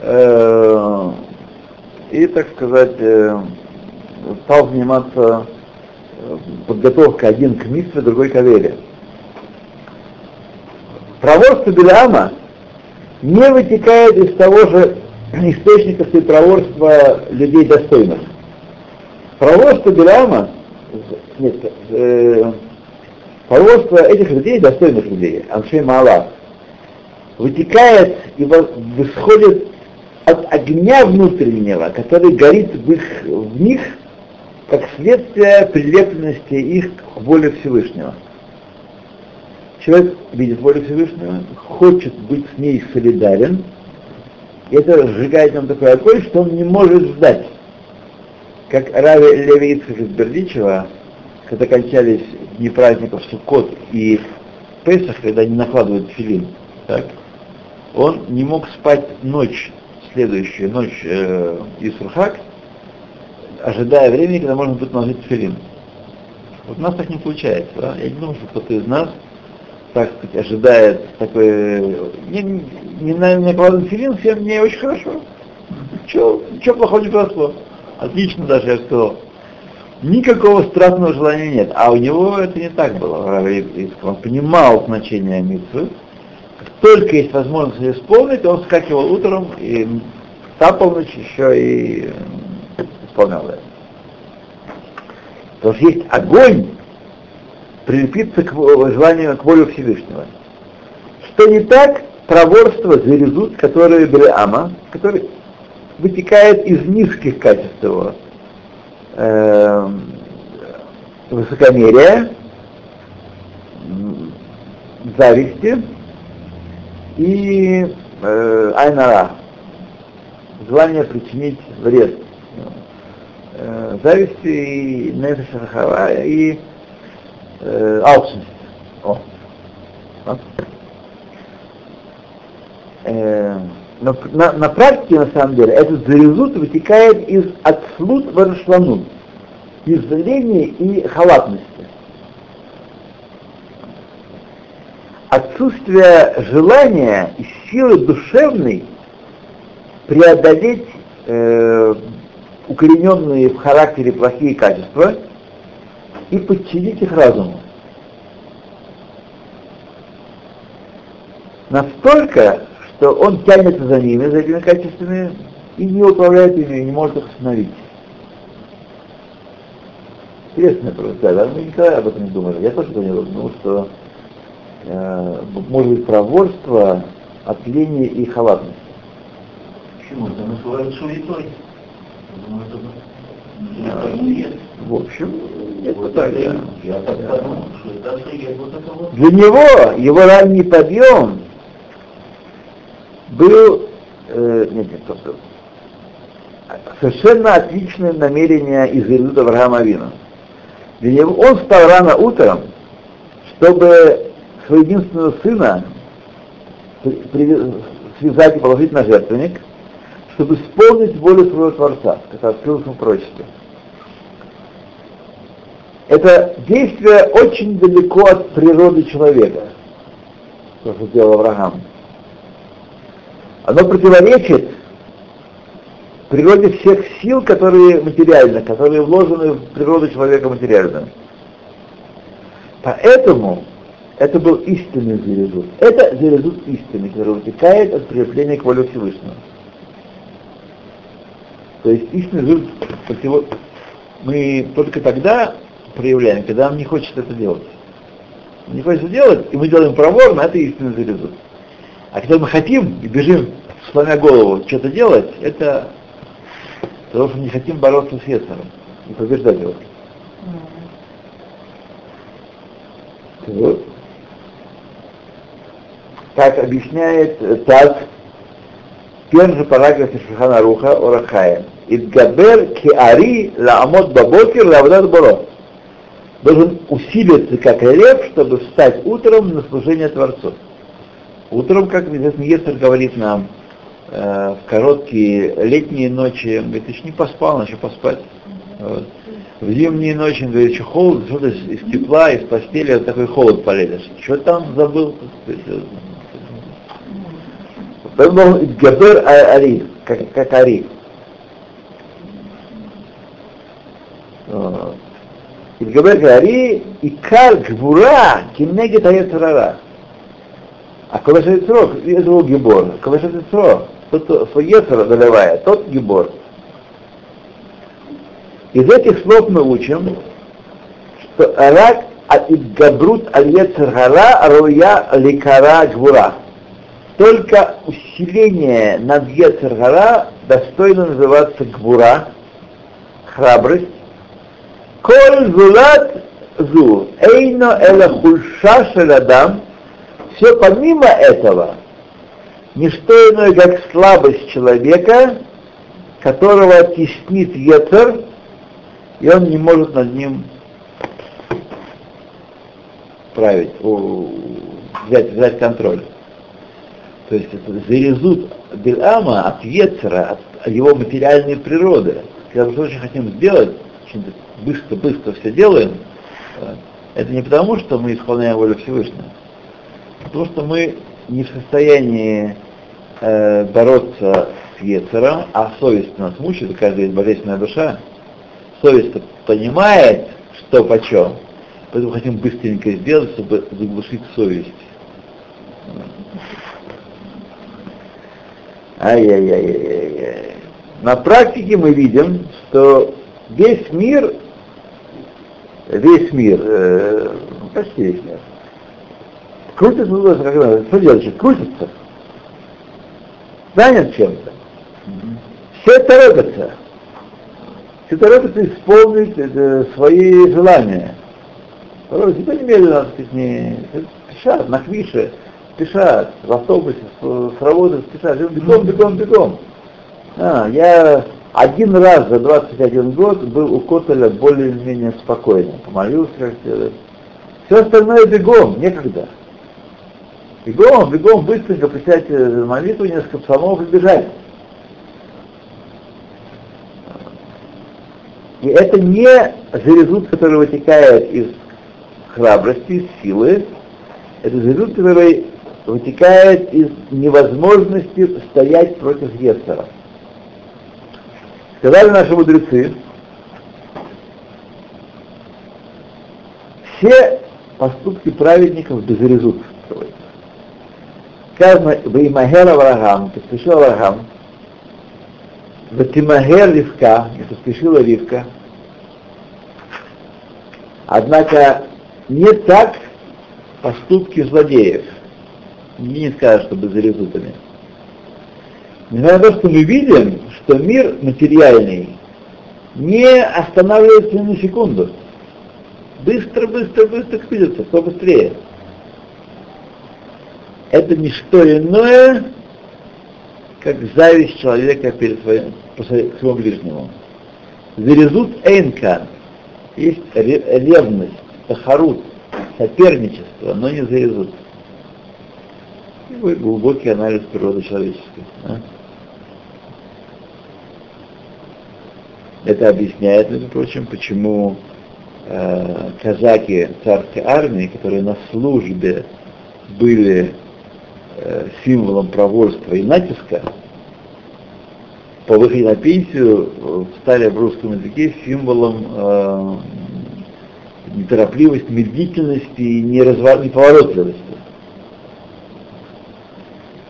э, и так сказать, э, стал заниматься подготовкой один к митве, другой к Авере. Проворство Беляма не вытекает из того же источника проворства людей достойных. Проворство Беляма, нет, э, проворство этих людей, достойных людей, Аншей Маалах, вытекает и восходит от огня внутреннего, который горит в, их, в них, как следствие прилепленности их к воле Всевышнего. Человек видит волю Всевышнего, хочет быть с ней солидарен, и это сжигает нам такой огонь, что он не может ждать. Как Рави Леви Ицхак из Бердичева, когда кончались дни праздников Суккот и Песах, когда они накладывают филин, так, он не мог спать ночь, следующую ночь э, Исурхак, ожидая времени, когда можно будет наложить филин. Вот у нас так не получается. Да? Я не думаю, что кто-то из нас, так сказать, ожидает такой... Не, не, не накладывать филин, всем мне очень хорошо. Чего, ничего плохого не произошло. Отлично даже, я сказал. Никакого страстного желания нет. А у него это не так было. Он понимал значение митцвы. Как только есть возможность ее исполнить, он скакивал утром и та полночь еще и исполнял это. Потому что есть огонь, прилепиться к желанию, к воле Всевышнего. Что не так, проворство, зверезут, которые были ама, который вытекает из низких качеств его. Э, высокомерия, зависти и э, айнара, желание причинить вред. Э, зависти и нефешахава и э, алчность. О. Э, но на, на практике, на самом деле, этот зарезут вытекает из отслут варшланут, из зрения и халатности. Отсутствие желания и силы душевной преодолеть э, укорененные в характере плохие качества и подчинить их разуму. Настолько, что он тянется за ними, за этими качествами, и не управляет ими, и не может их остановить. Интересная просто, да, мы никогда об этом не думали. Я тоже не думал, что э, может быть проворство от лени и халатности. Почему? Это называют суетой. Я думаю, это это нет. В общем, нет Вот так, да. Я так подумал, что это. Для него его ранний подъем был, э, нет, нет, стоп, стоп. совершенно отличное намерение из Иисуса Авраама Авина. Для него он встал рано утром, чтобы своего единственного сына связать и положить на жертвенник, чтобы исполнить волю своего Творца, как открылось ему пророчество. Это действие очень далеко от природы человека, то, что сделал Авраам. Оно противоречит природе всех сил, которые материальны, которые вложены в природу человека материальную. Поэтому это был истинный зерезут. Это зерезут истины, который вытекает от прилепления к воле Всевышнего. То есть истинный противо- мы только тогда проявляем, когда нам не хочется это делать. Не хочется делать, и мы делаем проворно, это истинный зерезут. А когда мы хотим и бежим, сломя голову, что-то делать, это потому что не хотим бороться с Ецером и побеждать его. Вот. Как объясняет э, Таз, в первом же параграфе Шухана Руха Орахая, «Идгабер киари лаамот бабокер лавдат боро» должен усилиться как лев, чтобы встать утром на служение Творцу. Утром, как Ецер говорит нам, э, в короткие летние ночи, он говорит, ты не поспал, еще поспать. Вот. В зимние ночи, он говорит, еще холод, что-то из, из тепла, из постели, вот такой холод полезешь. Что там забыл? Поэтому Габер а- Ари, как, как Ари. Вот. Габер Ари и Кар Гвура Кинегет Аяцарара. А Аяцро, это был Гибор. Ковеш Аяцро, тот, кто свой Ецер одолевает, тот Гибор. Из этих слов мы учим, что Рак от Габрут Аль Ецер Гара Руя Ликара Гвура. Только усиление над Ецергара достойно называться гвура, храбрость. Коль зулат зу, эйно эла хульша шеладам, все помимо этого, не что иное, как слабость человека, которого теснит Ецер, и он не может над ним править, взять, взять контроль. То есть это зарезут Бельама от Ецера, от его материальной природы. Когда мы очень хотим сделать, быстро-быстро все делаем, э, это не потому, что мы исполняем волю Всевышнего, потому что мы не в состоянии э, бороться с Ецером, а совесть нас каждого есть болезненная душа. Совесть понимает, что почем, поэтому хотим быстренько сделать, чтобы заглушить совесть. Ай-яй-яй-яй-яй. На практике мы видим, что весь мир, весь мир, э, ну, почти весь мир, крутится, ну, как надо, что делать, крутится, занят чем-то. Все торопятся. Все торопятся исполнить э, свои желания. Порой себя немедленно, так сказать, не спешат, на квише, спешат, в автобусе, с, с работы спешат, бегом, бегом, бегом. А, я один раз за 21 год был у Котеля более-менее спокойно, помолился как. Все остальное бегом, некогда. Бегом, бегом, быстренько на молитву, несколько псалмов и бежать. И это не зарезут, который вытекает из храбрости, из силы, это зарезут, который вытекает из невозможности стоять против Ецера. Сказали наши мудрецы, все поступки праведников безрезут. Сказано, Веймахер Авраам, поспешил Авраам, Ватимагер Ривка, это спешила Ривка. Однако не так поступки злодеев. Мне не скажут, чтобы за результатами. Несмотря на то, что мы видим, что мир материальный не останавливается ни на секунду. Быстро, быстро, быстро движется, все быстрее. Это не что иное, как зависть человека перед своим, по своему ближнему. Зарезут эйнкан. Есть ревность, тахарут, соперничество, но не зарезут. Такой глубокий анализ природы человеческой. А? Это объясняет, между прочим, почему э, казаки царской армии, которые на службе были символом проворства и натиска, по выходе на пенсию э, стали в русском языке символом э, неторопливости, медлительности и неповоротливости.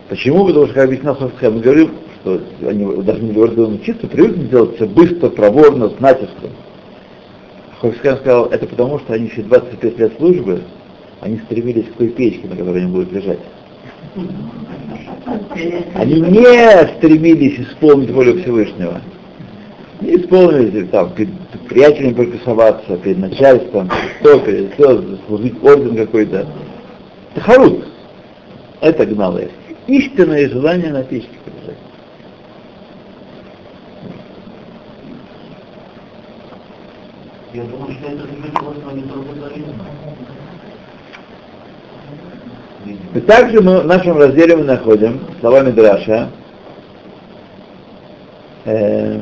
Почему? Потому что, как объяснял Совская, мы говорим, что они должны учиться, привыкнуть делать все быстро, проворно, с натиском. Ховскан сказал, это потому, что они еще 25 лет службы, они стремились к той печке, на которой они будут лежать. Они не стремились исполнить волю Всевышнего. Не исполнили там, перед приятелями прикасоваться, перед начальством, что, перед все, служить орден какой-то. Это харут. Это гнало их. Истинное желание на печке полежать. Я думаю, что это не И также мы в нашем разделе мы находим словами Драша э,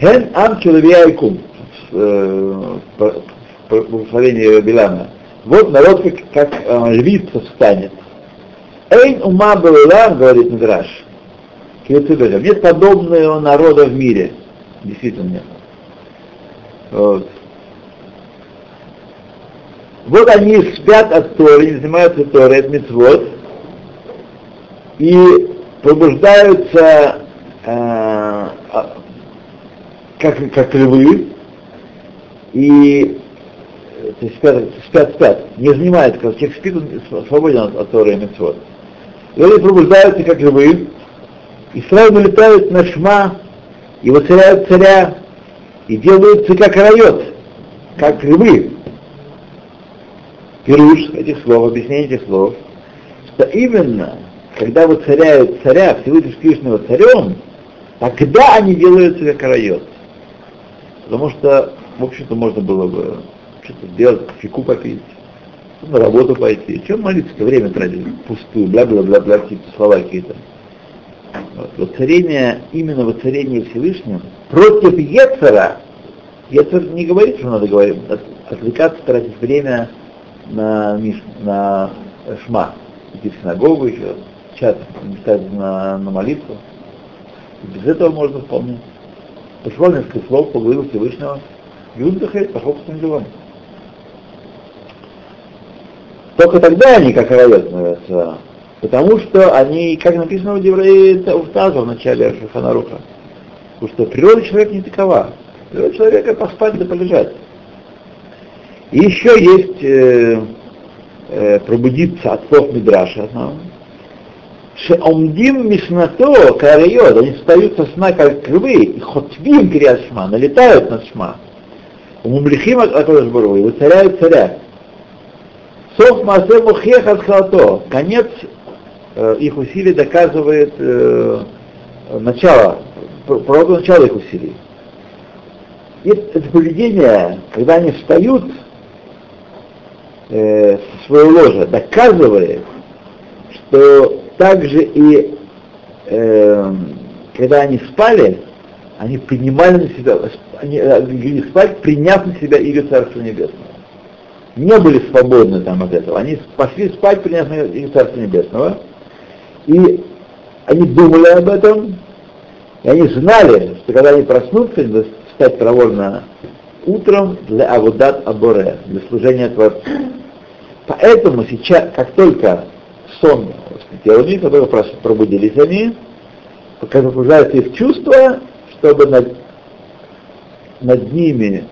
Хен ам человекум в благословении Билана. Вот народ как, как э, львица встанет. Эйн ума балулам, говорит Мидраш, нет подобного народа в мире. Действительно нет. Вот. Вот они спят от Торы, не занимаются Торой, от Митцвот, и пробуждаются э, а, как, как львы, и то есть спят, спят, спят, не занимаются, как человек спит, он свободен от, от Торы и Митцвот. И они пробуждаются как львы, и сразу налетают на шма, и воцаряют царя, и делаются как райот, как львы. Пируш этих слов, объяснение этих слов, что именно, когда воцаряют царя, Всевышнего царем, тогда они делаются как райот. Потому что, в общем-то, можно было бы что-то сделать, фику попить, на работу пойти. Чем молиться, время тратить пустую, бла-бла-бла-бла, какие-то слова какие-то. Вот. Воцарение, именно воцарение Всевышним против Ецера, Ецер не говорит, что надо говорить, отвлекаться, тратить время на, миш, на шма, идти в синагогу еще, час читать на, на молитву. И без этого можно вполне. Пошел несколько слов, поговорил Всевышнего, и он пошел по своим делам. Только тогда они как райот становятся, потому что они, как написано в Деврее Тавтаза в начале Шуханаруха, потому что природа человека не такова. Природа человека поспать да полежать. И еще есть э, э, пробудиться от слов Мидраша. Шеомдим мишнато карайот, они встают со сна как львы, и хотвим кирят шма, налетают на шма. Умумлихим Акадош Бару, и воцаряют царя. Сов Маасе Мухех Асхалато. Конец э, их усилий доказывает э, начало, правда начало их усилий. И это поведение, когда они встают э, со своего ложа, доказывает, что также и э, когда они спали, они принимали на себя, они э, спать, приняв на себя Игорь Царства Небесного не были свободны там от этого. Они пошли спать, приняв их Царство Небесного, и они думали об этом, и они знали, что когда они проснутся, надо встать проворно утром для Авудат Аборе, для служения Творцу. Поэтому сейчас, как только сон сделали, как только пробудились они, пока возбуждаются их чувства, чтобы над, над ними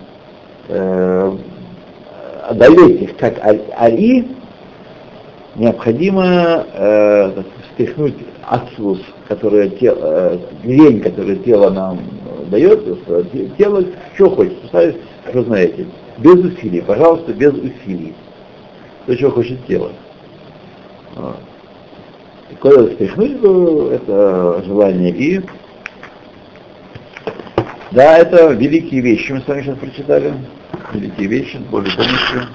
э, одолеть их как ари, необходимо э, стряхнуть ацлус, которое тело, э, лень, которое тело нам дает, тело что хочет, вы знаете, без усилий, пожалуйста, без усилий. То, чего хочет тело. Вот. И куда стряхнуть это желание и да, это великие вещи, мы с вами сейчас прочитали. Великие вещи, Божьей помощью.